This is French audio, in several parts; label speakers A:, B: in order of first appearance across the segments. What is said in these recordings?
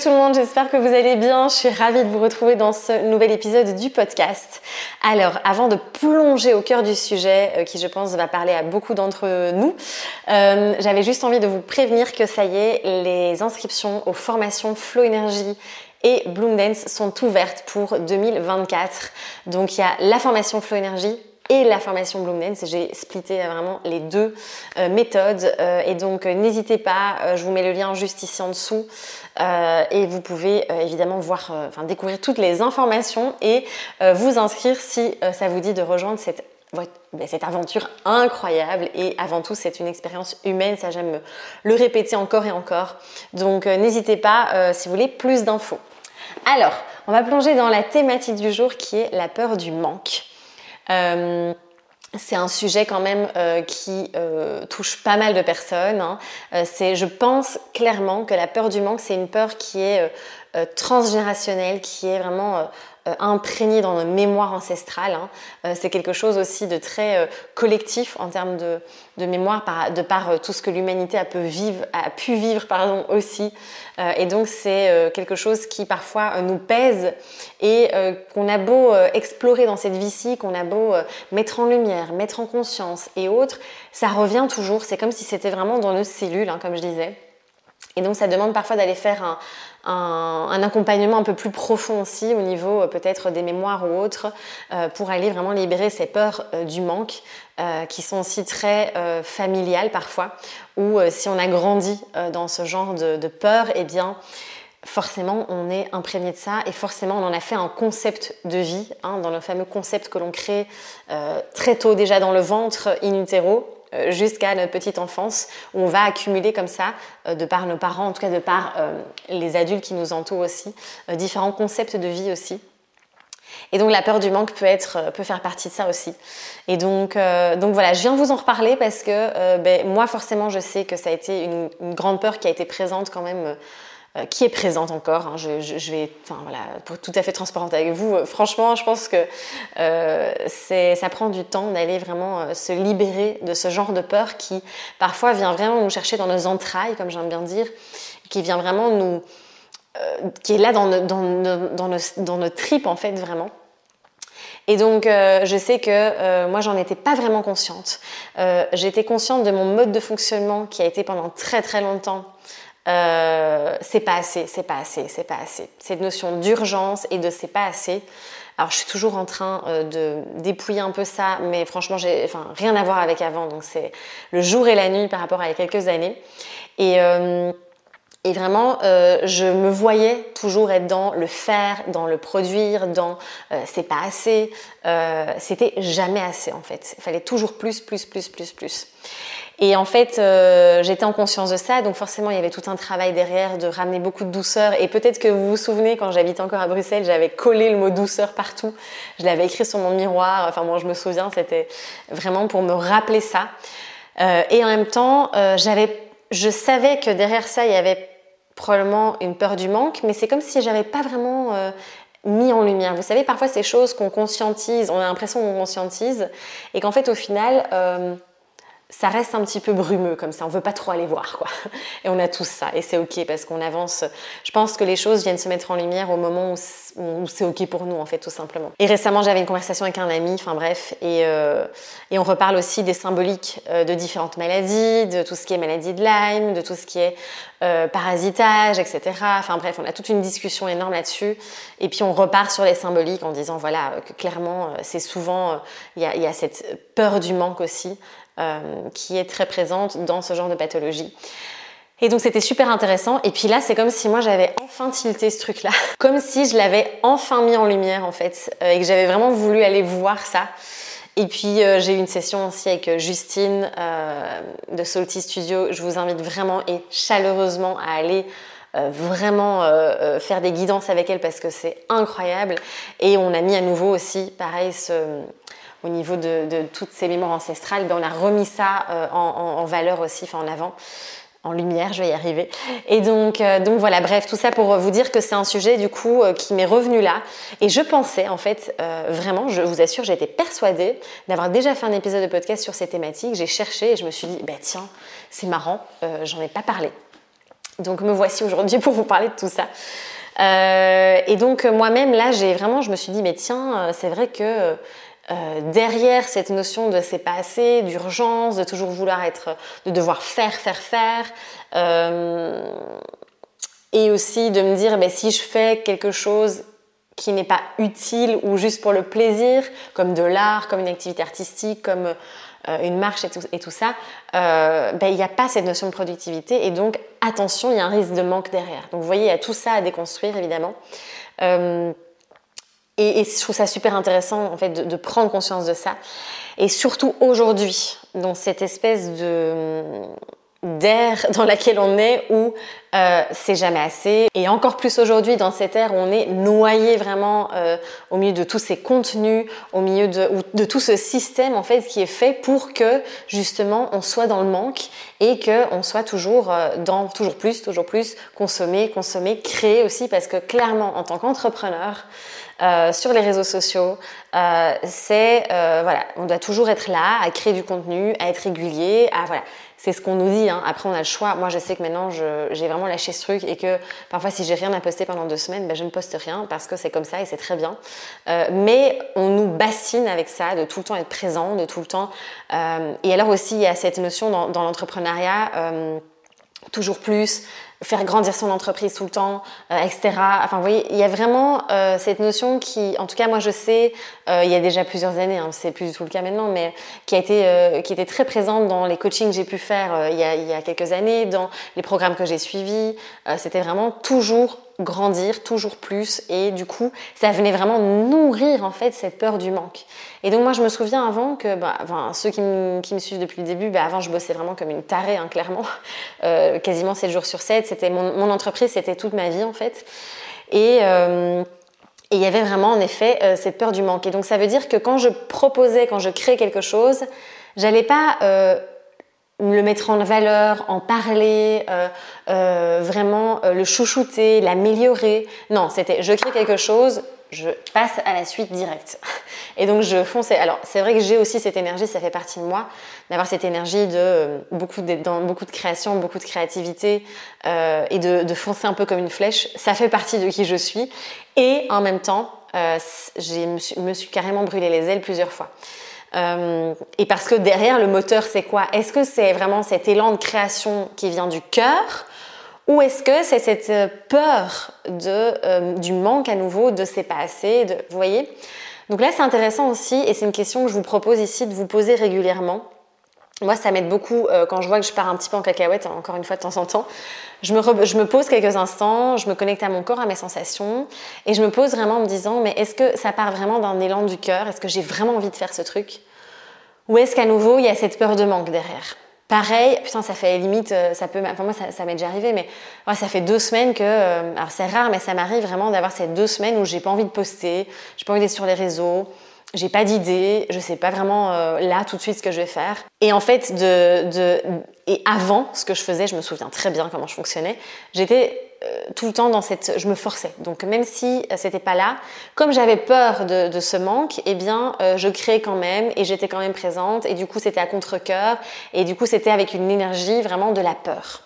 A: Tout le monde, j'espère que vous allez bien. Je suis ravie de vous retrouver dans ce nouvel épisode du podcast. Alors, avant de plonger au cœur du sujet, euh, qui je pense va parler à beaucoup d'entre nous, euh, j'avais juste envie de vous prévenir que ça y est, les inscriptions aux formations Flow Energy et Bloom Dance sont ouvertes pour 2024. Donc il y a la formation Flow Energy et la formation Bloom Dance. J'ai splitté vraiment les deux euh, méthodes. et donc n'hésitez pas, je vous mets le lien juste ici en dessous. Euh, et vous pouvez euh, évidemment voir, euh, enfin découvrir toutes les informations et vous inscrire si ça vous dit de rejoindre cette ben, cette aventure incroyable et avant tout c'est une expérience humaine, ça j'aime le répéter encore et encore. Donc n'hésitez pas si vous voulez plus d'infos. Alors, on va plonger dans la thématique du jour qui est la peur du manque c'est un sujet quand même euh, qui euh, touche pas mal de personnes. Hein. Euh, c'est, je pense clairement que la peur du manque, c'est une peur qui est transgénérationnelle, qui est vraiment euh, imprégné dans nos mémoires ancestrales. Hein. Euh, c'est quelque chose aussi de très euh, collectif en termes de, mémoire, de par tout ce que l'humanité a, a, pu vivre pardon, aussi. et donc c'est quelque chose qui parfois nous pèse et qu'on a beau explorer dans cette vie-ci, qu'on a beau mettre en lumière, mettre en conscience et autres, ça revient toujours. C'est comme si c'était vraiment dans nos cellules, hein, comme je disais. Et donc ça demande parfois d'aller faire un, accompagnement un peu plus profond aussi au niveau euh, peut-être des mémoires ou autres euh, pour aller vraiment libérer ces peurs euh, du manque qui sont aussi très familiales parfois ou si on a grandi dans ce genre de, peur, eh bien forcément on est imprégné de ça. Et forcément on en a fait un concept de vie, hein, dans le fameux concept que l'on crée très tôt déjà dans le ventre in utero, jusqu'à notre petite enfance, où on va accumuler comme ça, euh, de par nos parents, en tout cas de par euh, les adultes qui nous entourent aussi, différents concepts de vie aussi. Et donc la peur du manque peut, être, peut faire partie de ça aussi. Et donc, donc voilà, je viens vous en reparler parce que ben, moi forcément je sais que ça a été une, grande peur qui a été présente quand même euh, qui est présente encore. Hein. Je, vais, enfin voilà, être tout à fait transparente avec vous, euh, franchement, je pense que euh, ça prend du temps d'aller vraiment se libérer de ce genre de peur qui parfois vient vraiment nous chercher dans nos entrailles, comme j'aime bien dire, qui vient vraiment nous, qui est là dans, dans, dans, nos, dans tripes en fait vraiment. Et donc, je sais que moi, j'en étais pas vraiment consciente. J'étais consciente de mon mode de fonctionnement qui a été pendant très très longtemps euh, c'est pas assez, c'est pas assez, c'est pas assez. Cette notion d'urgence et de c'est pas assez. Alors je suis toujours en train euh, de dépouiller un peu ça, mais franchement j'ai enfin, rien à voir avec avant. Donc c'est le jour et la nuit par rapport à il y a quelques années. Et, euh, et vraiment, je me voyais toujours être dans le faire, dans le produire, dans c'est pas assez. C'était jamais assez en fait. Il fallait toujours plus, plus, plus, plus, plus. Et en fait, euh, j'étais en conscience de ça, donc forcément, il y avait tout un travail derrière de ramener beaucoup de douceur. Et peut-être que vous vous souvenez, quand j'habitais encore à Bruxelles, j'avais collé le mot douceur partout. Je l'avais écrit sur mon miroir. Enfin, moi, je me souviens, c'était vraiment pour me rappeler ça. Euh, et en même temps, euh, j'avais, je savais que derrière ça, il y avait probablement une peur du manque, mais c'est comme si j'avais pas vraiment mis en lumière. Vous savez, parfois ces choses qu'on conscientise, on a l'impression qu'on conscientise, et qu'en fait, au final, ça reste un petit peu brumeux comme ça, on veut pas trop aller voir quoi. Et on a tous ça et c'est ok parce qu'on avance. Je pense que les choses viennent se mettre en lumière au moment où c'est ok pour nous en fait tout simplement. Et récemment j'avais une conversation avec un ami, enfin bref, et, euh, et on reparle aussi des symboliques euh, de différentes maladies, de tout ce qui est maladie de Lyme, de tout ce qui est euh, parasitage, etc. Enfin bref, on a toute une discussion énorme là-dessus. Et puis on repart sur les symboliques en disant voilà que clairement c'est souvent il y y a cette peur du manque aussi. Euh, qui est très présente dans ce genre de pathologie. Et donc c'était super intéressant. Et puis là, c'est comme si moi j'avais enfin tilté ce truc-là, comme si je l'avais enfin mis en lumière en fait, euh, et que j'avais vraiment voulu aller voir ça. Et puis euh, j'ai eu une session aussi avec Justine de Salty Studio. Je vous invite vraiment et chaleureusement à aller vraiment faire des guidances avec elle parce que c'est incroyable. Et on a mis à nouveau aussi, pareil, ce, au niveau de, toutes ces mémoires ancestrales, ben on a remis ça en, en, valeur aussi, enfin en avant en lumière, je vais y arriver. Et donc, euh, voilà, bref, tout ça pour vous dire que c'est un sujet du coup euh, qui m'est revenu là. Et je pensais, en fait, euh, vraiment, je vous assure, j'étais persuadée d'avoir déjà fait un épisode de podcast sur ces thématiques. J'ai cherché et je me suis dit, bah tiens, c'est marrant, j'en ai pas parlé. Donc me voici aujourd'hui pour vous parler de tout ça. et donc moi-même là, j'ai vraiment, je me suis dit, mais tiens, c'est vrai que euh, derrière cette notion de c'est pas assez, d'urgence, de toujours vouloir être, de devoir faire, faire, faire, euh, et aussi de me dire ben, si je fais quelque chose qui n'est pas utile ou juste pour le plaisir, comme de l'art, comme une activité artistique, comme euh, une marche et tout, ça, ben, il n'y a pas cette notion de productivité et donc attention, il y a un risque de manque derrière. Donc vous voyez, il y a tout ça à déconstruire évidemment. Et, je trouve ça super intéressant en fait de, prendre conscience de ça. Et surtout aujourd'hui, dans cette espèce de d'air dans laquelle on est où euh, c'est jamais assez et encore plus aujourd'hui dans cette ère où on est noyé vraiment euh, au milieu de tous ces contenus au milieu de, de tout ce système en fait qui est fait pour que justement on soit dans le manque et que on soit toujours euh, dans toujours plus toujours plus consommer consommer créer aussi parce que clairement en tant qu'entrepreneur euh, sur les réseaux sociaux, euh, c'est euh, voilà, on doit toujours être là à créer du contenu, à être régulier, à voilà. C'est ce qu'on nous dit. Hein. Après, on a le choix. Moi, je sais que maintenant, j'ai vraiment lâché ce truc et que parfois, si j'ai rien à poster pendant deux semaines, ben, je ne poste rien parce que c'est comme ça et c'est très bien. mais on nous bassine avec ça, de tout le temps être présent, de tout le temps. et alors aussi, il y a cette notion dans, l'entrepreneuriat toujours plus, faire grandir son entreprise tout le temps, euh, etc. Enfin, vous voyez, il y a vraiment euh, cette notion qui, en tout cas, moi je sais, euh, il y a déjà plusieurs années, hein, c'est plus du tout le cas maintenant, mais qui a été, qui était très présente dans les coachings que j'ai pu faire il y, a, il, y a, quelques années, dans les programmes que j'ai suivis. C'était vraiment toujours grandir toujours plus et du coup ça venait vraiment nourrir en fait cette peur du manque. Et donc moi je me souviens avant que bah, enfin, ceux qui me, suivent depuis le début bah, avant je bossais vraiment comme une tarée hein, clairement. Euh, quasiment 7 jours sur 7 c'était mon, entreprise c'était toute ma vie en fait. Et euh, et il y avait vraiment en effet euh, cette peur du manque et donc ça veut dire que quand je proposais quand je créais quelque chose j'allais pas le mettre en valeur, en parler, euh, euh, vraiment euh, le chouchouter, l'améliorer. Non, c'était je crée quelque chose, je passe à la suite directe. Et donc je fonçais. Alors c'est vrai que j'ai aussi cette énergie, ça fait partie de moi, d'avoir cette énergie de beaucoup de, dans beaucoup de création, beaucoup de créativité et de, foncer un peu comme une flèche. Ça fait partie de qui je suis. Et en même temps, je me, me suis carrément brûlé les ailes plusieurs fois. Euh, et parce que derrière, le moteur, c'est quoi? Est-ce que c'est vraiment cet élan de création qui vient du cœur? Ou est-ce que c'est cette euh, peur de, euh, du manque à nouveau, de c'est pas de, vous voyez? Donc là, c'est intéressant aussi, et c'est une question que je vous propose ici de vous poser régulièrement. Moi, ça m'aide beaucoup euh, quand je vois que je pars un petit peu en cacahuète, encore une fois de temps en temps. Je me, je me pose quelques instants, je me connecte à mon corps, à mes sensations, et je me pose vraiment en me disant, mais est-ce que ça part vraiment d'un élan du cœur? Est-ce que j'ai vraiment envie de faire ce truc? Ou est-ce qu'à nouveau, il y a cette peur de manque derrière? Pareil, putain, ça fait limite, euh, ça peut, enfin moi ça, m'est déjà arrivé, mais ouais, ça fait deux semaines que, euh, alors c'est rare, mais ça m'arrive vraiment d'avoir ces deux semaines où j'ai pas envie de poster, j'ai pas envie d'être sur les réseaux, j'ai pas d'idée, je sais pas vraiment euh, là tout de suite ce que je vais faire. Et en fait, de, de, et avant, ce que je faisais, je me souviens très bien comment je fonctionnais. J'étais tout le temps dans cette, je me forçais. Donc même si euh, c'était pas là, comme j'avais peur de, ce manque, eh bien, je créais quand même et j'étais quand même présente. Et du coup, c'était à contre cœur et du coup, c'était avec une énergie vraiment de la peur.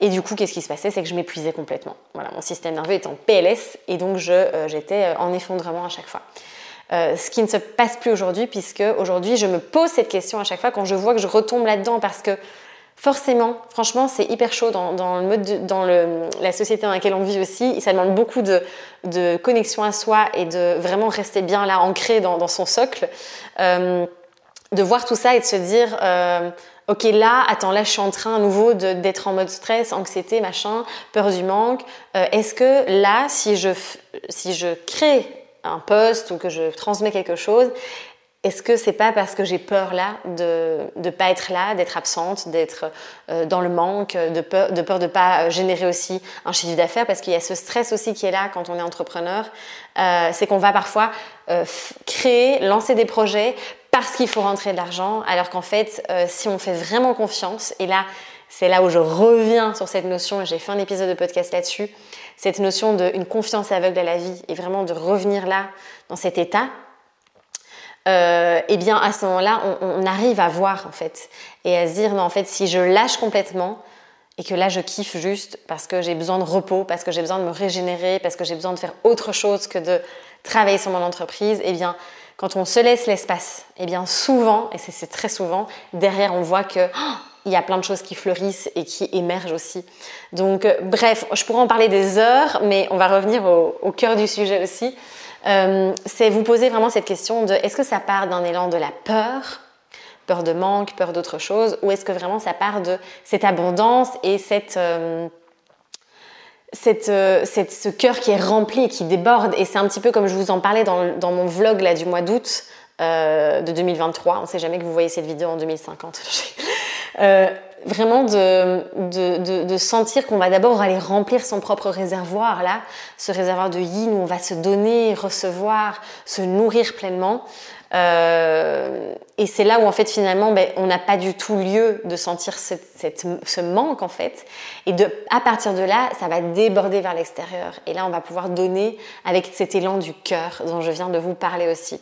A: Et du coup, qu'est-ce qui se passait? C'est que je m'épuisais complètement. Voilà, mon système nerveux était en PLS et donc j'étais en effondrement à chaque fois. Euh, ce qui ne se passe plus aujourd'hui, puisque aujourd'hui, je me pose cette question à chaque fois quand je vois que je retombe là-dedans, parce que forcément, franchement, c'est hyper chaud dans, le mode dans le, la société dans laquelle on vit aussi. Ça demande beaucoup de, de, connexion à soi et de vraiment rester bien là, ancré dans, son socle. Euh, de voir tout ça et de se dire, euh, ok là, attends, là je suis en train à nouveau d'être en mode stress, anxiété, machin, peur du manque. Euh, est-ce que là, si je, si je crée un post ou que je transmets quelque chose, est-ce que c'est pas parce que j'ai peur là de ne pas être là, d'être absente, d'être euh, dans le manque, de peur de peur de pas générer aussi un chiffre d'affaires? Parce qu'il y a ce stress aussi qui est là quand on est entrepreneur. Euh, c'est qu'on va parfois euh, créer, lancer des projets parce qu'il faut rentrer de l'argent, alors qu'en fait, si on fait vraiment confiance, et là, c'est là où je reviens sur cette notion, et j'ai fait un épisode de podcast là-dessus, cette notion d'une confiance aveugle à la vie, et vraiment de revenir là, dans cet état, euh, eh bien à ce moment-là, on, arrive à voir en fait et à se dire non en fait si je lâche complètement et que là je kiffe juste parce que j'ai besoin de repos, parce que j'ai besoin de me régénérer, parce que j'ai besoin de faire autre chose que de travailler sur mon entreprise, eh bien quand on se laisse l'espace, eh bien souvent et c'est très souvent derrière on voit que oh, il y a plein de choses qui fleurissent et qui émergent aussi. Donc, euh, bref, je pourrais en parler des heures, mais on va revenir au cœur du sujet aussi. Euh, c'est vous poser vraiment cette question de est-ce que ça part d'un élan de la peur, peur de manque, peur d'autre chose, ou est-ce que vraiment ça part de cette abondance et cette, euh, euh, cette, ce cœur qui est rempli et qui déborde? Et c'est un petit peu comme je vous en parlais dans, dans mon vlog là, du mois d'août de 2023. On ne sait jamais que vous voyez cette vidéo en 2050. vraiment de, de, sentir qu'on va d'abord aller remplir son propre réservoir, là, ce réservoir de yin où on va se donner, recevoir, se nourrir pleinement. Euh, et c'est là où en fait finalement ben, on n'a pas du tout lieu de sentir cette, ce manque en fait. Et de, à partir de là, ça va déborder vers l'extérieur. Et là, on va pouvoir donner avec cet élan du cœur dont je viens de vous parler aussi.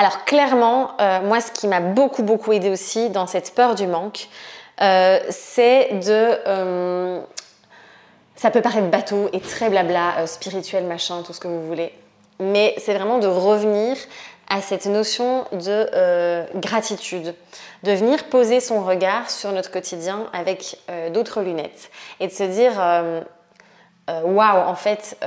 A: Alors clairement, euh, moi ce qui m'a beaucoup beaucoup aidé aussi dans cette peur du manque, euh, c'est de... Euh, ça peut paraître bateau et très blabla, spirituel, machin, tout ce que vous voulez. Mais c'est vraiment de revenir à cette notion de gratitude, de venir poser son regard sur notre quotidien avec d'autres lunettes et de se dire waouh, en fait,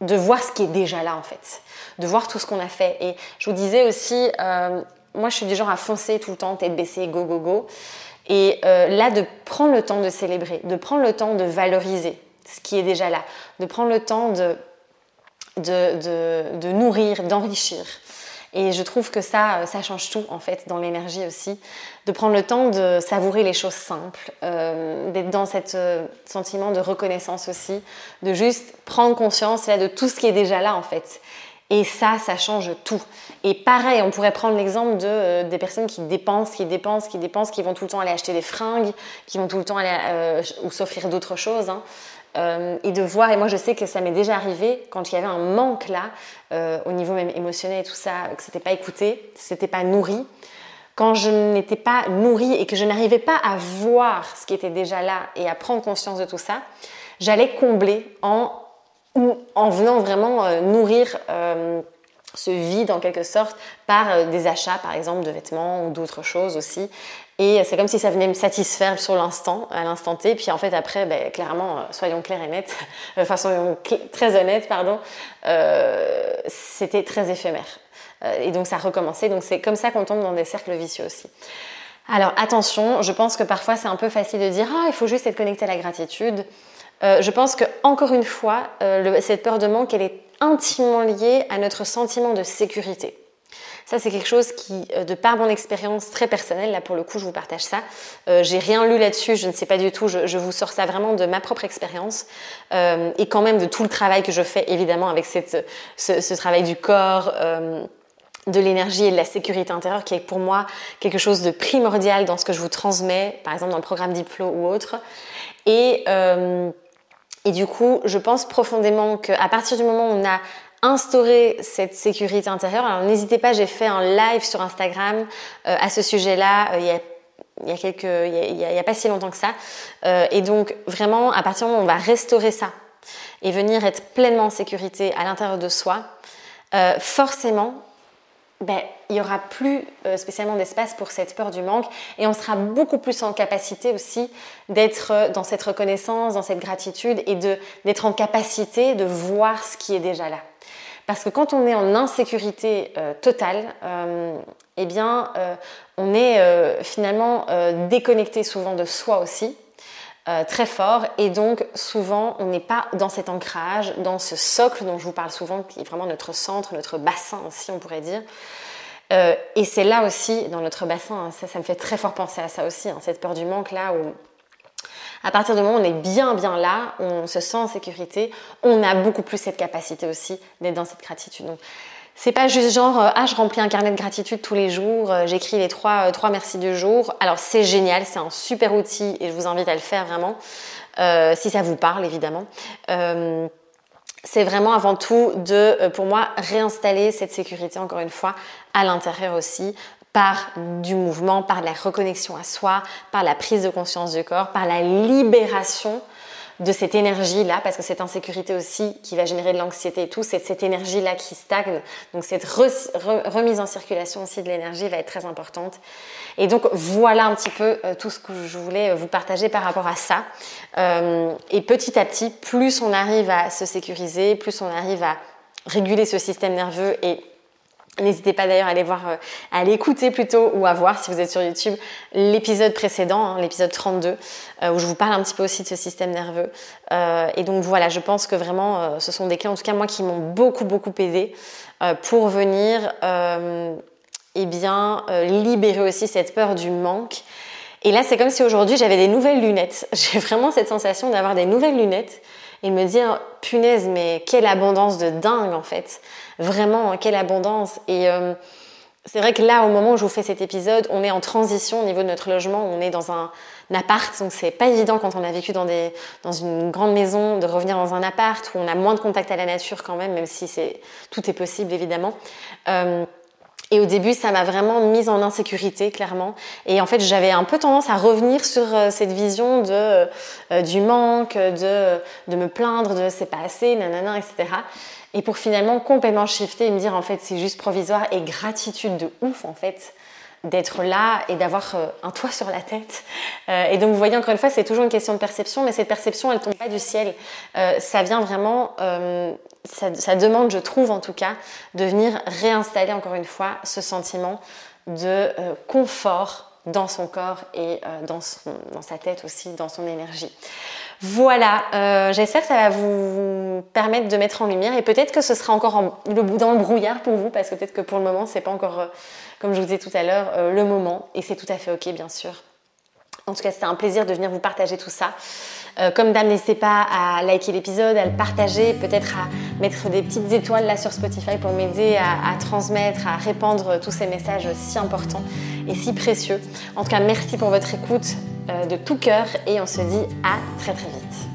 A: de voir ce qui est déjà là en fait, de voir tout ce qu'on a fait. Et je vous disais aussi, euh, moi je suis du genre à foncer tout le temps, tête baissée, go go go. Et euh, là, de prendre le temps de célébrer, de prendre le temps de valoriser ce qui est déjà là, de prendre le temps de, de, de nourrir, d'enrichir. Et je trouve que ça, ça change tout en fait dans l'énergie aussi, de prendre le temps de savourer les choses simples, euh, d'être dans ce euh, sentiment de reconnaissance aussi, de juste prendre conscience de tout ce qui est déjà là en fait. Et ça, ça change tout. Et pareil, on pourrait prendre l'exemple de, euh, des personnes qui dépensent, qui dépensent, qui dépensent, qui vont tout le temps aller acheter des fringues, qui vont tout le temps aller ou s'offrir d'autres choses. Hein. Euh, et de voir, et moi je sais que ça m'est déjà arrivé quand il y avait un manque là, euh, au niveau même émotionnel et tout ça, que c'était pas écouté, c'était pas nourri. Quand je n'étais pas nourrie et que je n'arrivais pas à voir ce qui était déjà là et à prendre conscience de tout ça, j'allais combler en, en venant vraiment euh, nourrir ce vide en quelque sorte par des achats par exemple de vêtements ou d'autres choses aussi et c'est comme si ça venait me satisfaire sur l'instant, à l'instant T. Puis en fait, après, ben, clairement, euh, soyons clairs et nets, enfin, soyons très honnêtes, pardon, euh, c'était très éphémère. Euh, et donc, ça recommençait. Donc, c'est comme ça qu'on tombe dans des cercles vicieux aussi. Alors, attention, je pense que parfois, c'est un peu facile de dire Ah, il faut juste être connecté à la gratitude. je pense que, encore une fois, cette peur de manque, elle est intimement liée à notre sentiment de sécurité. Ça, c'est quelque chose qui, euh, de par mon expérience très personnelle, là pour le coup, je vous partage ça. Euh, j'ai rien lu là-dessus, je ne sais pas du tout. Je, vous sors ça vraiment de ma propre expérience euh, et quand même de tout le travail que je fais, évidemment, avec ce, travail du corps. de l'énergie et de la sécurité intérieure qui est pour moi quelque chose de primordial dans ce que je vous transmets, par exemple dans le programme Deep Flow ou autre. Et, et du coup, je pense profondément qu'à partir du moment où on a instaurer cette sécurité intérieure. Alors n'hésitez pas, j'ai fait un live sur Instagram euh, à ce sujet-là euh, il y a il y a quelques, il y a, pas si longtemps que ça. Euh, et donc vraiment, à partir du moment où on va restaurer ça et venir être pleinement en sécurité à l'intérieur de soi, forcément, ben, il n'y aura plus spécialement d'espace pour cette peur du manque et on sera beaucoup plus en capacité aussi d'être dans cette reconnaissance, dans cette gratitude et d'être en capacité de voir ce qui est déjà là. Parce que quand on est en insécurité totale, eh bien, on est finalement déconnecté souvent de soi aussi. très fort et donc souvent on n'est pas dans cet ancrage, dans ce socle dont je vous parle souvent, qui est vraiment notre centre, notre bassin aussi on pourrait dire. Euh, et c'est là aussi, dans notre bassin, hein, ça, me fait très fort penser à ça aussi, hein, cette peur du manque là où à partir du moment où on est bien bien là, on se sent en sécurité, on a beaucoup plus cette capacité aussi d'être dans cette gratitude. Donc c'est pas juste genre euh, ah je remplis un carnet de gratitude tous les jours, euh, j'écris les trois, trois merci du jour. Alors c'est génial, c'est un super outil et je vous invite à le faire vraiment si ça vous parle évidemment c'est vraiment avant tout de, euh, pour moi, réinstaller cette sécurité, encore une fois, à l'intérieur aussi, par du mouvement, par la reconnexion à soi, par la prise de conscience du corps, par la libération de cette énergie-là, parce que cette insécurité aussi qui va générer de l'anxiété et tout, c'est cette énergie-là qui stagne. Donc cette remise en circulation aussi de l'énergie va être très importante. Et donc voilà un petit peu euh, tout ce que je voulais euh, vous partager par rapport à ça. Euh, et petit à petit, plus on arrive à se sécuriser, plus on arrive à réguler ce système nerveux et N'hésitez pas d'ailleurs à aller voir, à aller écouter plutôt ou à voir si vous êtes sur YouTube l'épisode précédent, hein, l'épisode 32, où je vous parle un petit peu aussi de ce système nerveux. et donc voilà, je pense que vraiment ce sont des clés, en tout cas moi, qui m'ont beaucoup beaucoup aidé pour venir eh bien, euh, libérer aussi cette peur du manque. Et là, c'est comme si aujourd'hui j'avais des nouvelles lunettes. J'ai vraiment cette sensation d'avoir des nouvelles lunettes et me dire, punaise, mais quelle abondance de dingue en fait. Vraiment, quelle abondance. Et euh, c'est vrai que là, au moment où je vous fais cet épisode, on est en transition au niveau de notre logement. On est dans un, appart, donc c'est pas évident quand on a vécu dans, des, dans une grande maison de revenir dans un appart où on a moins de contact à la nature quand même, même si c'est tout est possible évidemment. Euh, et au début, ça m'a vraiment mise en insécurité, clairement. Et en fait, j'avais un peu tendance à revenir sur euh, cette vision de, euh, du manque, de, de me plaindre de c'est pas assez, nanana, etc. Et pour finalement complètement shifter et me dire en fait c'est juste provisoire et gratitude de ouf en fait d'être là et d'avoir euh, un toit sur la tête. et donc vous voyez encore une fois, c'est toujours une question de perception, mais cette perception, elle tombe pas du ciel. ça vient vraiment ça, demande, je trouve en tout cas, de venir réinstaller encore une fois ce sentiment de euh, confort dans son corps et euh, dans, sa tête aussi, dans son énergie. Voilà, euh, j'espère que ça va vous permettre de mettre en lumière et peut-être que ce sera encore le, dans le brouillard pour vous parce que peut-être que pour le moment c'est pas encore, comme je vous disais tout à l'heure, le moment et c'est tout à fait ok bien sûr. En tout cas, c'était un plaisir de venir vous partager tout ça. Euh, comme d'hab, n'hésitez pas à liker l'épisode, à le partager, peut-être à mettre des petites étoiles là sur Spotify pour m'aider à, transmettre, à répandre tous ces messages si importants et si précieux. En tout cas, merci pour votre écoute euh, de tout cœur et on se dit à très très vite.